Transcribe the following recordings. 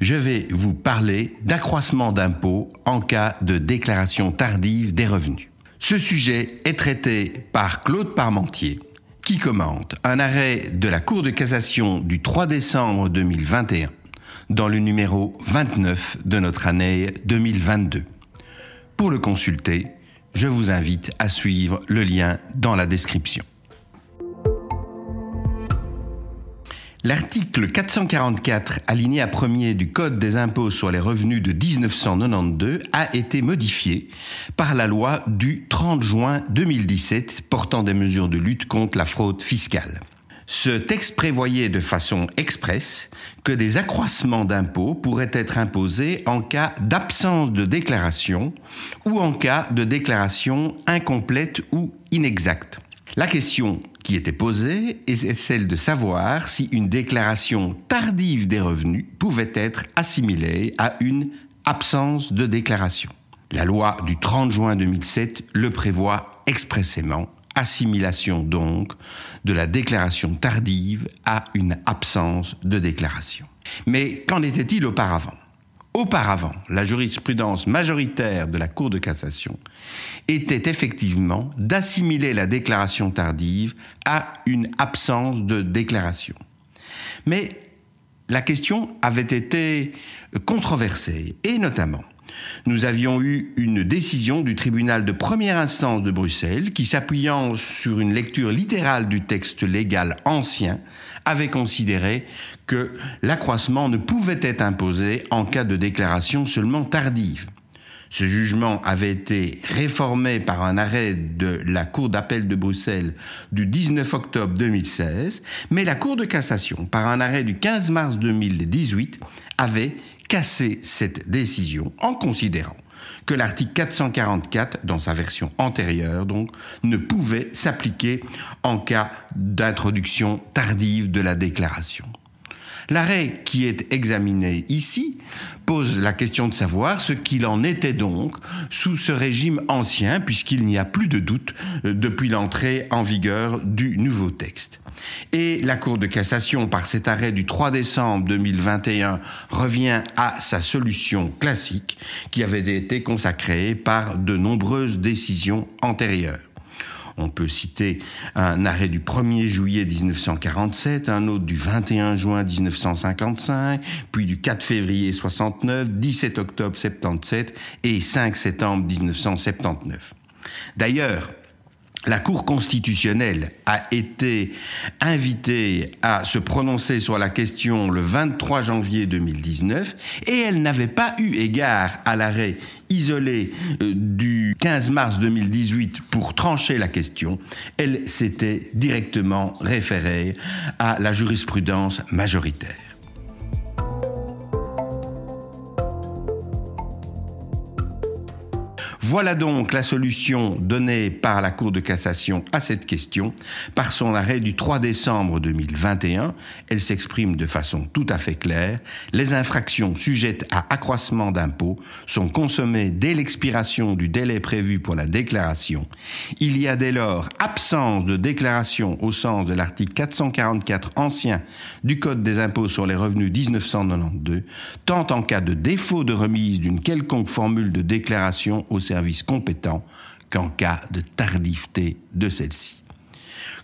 je vais vous parler d'accroissement d'impôts en cas de déclaration tardive des revenus. Ce sujet est traité par Claude Parmentier, qui commente un arrêt de la Cour de cassation du 3 décembre 2021 dans le numéro 29 de notre année 2022. Pour le consulter, je vous invite à suivre le lien dans la description. L'article 444, alinéa 1er du Code des impôts sur les revenus de 1992 a été modifié par la loi du 30 juin 2017 portant des mesures de lutte contre la fraude fiscale. Ce texte prévoyait de façon expresse que des accroissements d'impôts pourraient être imposés en cas d'absence de déclaration ou en cas de déclaration incomplète ou inexacte. La question qui était posée est celle de savoir si une déclaration tardive des revenus pouvait être assimilée à une absence de déclaration. La loi du 30 juin 2007 le prévoit expressément, assimilation donc de la déclaration tardive à une absence de déclaration. Mais qu'en était-il auparavant? Auparavant, la jurisprudence majoritaire de la Cour de cassation était effectivement d'assimiler la déclaration tardive à une absence de déclaration. Mais la question avait été controversée, et notamment, nous avions eu une décision du tribunal de première instance de Bruxelles qui, s'appuyant sur une lecture littérale du texte légal ancien, avait considéré que l'accroissement ne pouvait être imposé en cas de déclaration seulement tardive. Ce jugement avait été réformé par un arrêt de la Cour d'appel de Bruxelles du 19 octobre 2016, mais la Cour de cassation, par un arrêt du 15 mars 2018, avait cassé cette décision en considérant que l'article 444, dans sa version antérieure donc, ne pouvait s'appliquer en cas d'introduction tardive de la déclaration. L'arrêt qui est examiné ici pose la question de savoir ce qu'il en était donc sous ce régime ancien, puisqu'il n'y a plus de doute euh, depuis l'entrée en vigueur du nouveau texte. Et la Cour de cassation, par cet arrêt du 3 décembre 2021, revient à sa solution classique qui avait été consacrée par de nombreuses décisions antérieures. On peut citer un arrêt du 1er juillet 1947, un autre du 21 juin 1955, puis du 4 février 69, 17 octobre 77 et 5 septembre 1979. D'ailleurs, la Cour constitutionnelle a été invitée à se prononcer sur la question le 23 janvier 2019 et elle n'avait pas eu égard à l'arrêt isolé euh, du 15 mars 2018 pour trancher la question. Elle s'était directement référée à la jurisprudence majoritaire. Voilà donc la solution donnée par la Cour de cassation à cette question par son arrêt du 3 décembre 2021. Elle s'exprime de façon tout à fait claire. Les infractions sujettes à accroissement d'impôts sont consommées dès l'expiration du délai prévu pour la déclaration. Il y a dès lors absence de déclaration au sens de l'article 444 ancien du Code des impôts sur les revenus 1992, tant en cas de défaut de remise d'une quelconque formule de déclaration au service compétent qu'en cas de tardiveté de celle-ci.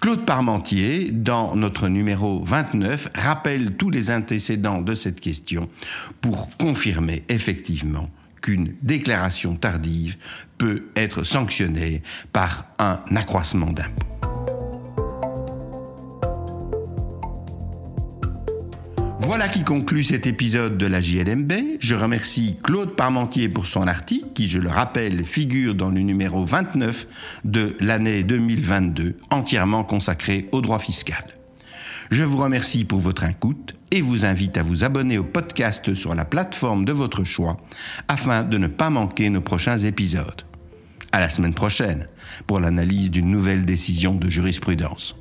Claude Parmentier, dans notre numéro 29, rappelle tous les antécédents de cette question pour confirmer effectivement qu'une déclaration tardive peut être sanctionnée par un accroissement d'impôt. Voilà qui conclut cet épisode de la JLMB. Je remercie Claude Parmentier pour son article qui, je le rappelle, figure dans le numéro 29 de l'année 2022, entièrement consacré au droit fiscal. Je vous remercie pour votre écoute et vous invite à vous abonner au podcast sur la plateforme de votre choix afin de ne pas manquer nos prochains épisodes. À la semaine prochaine pour l'analyse d'une nouvelle décision de jurisprudence.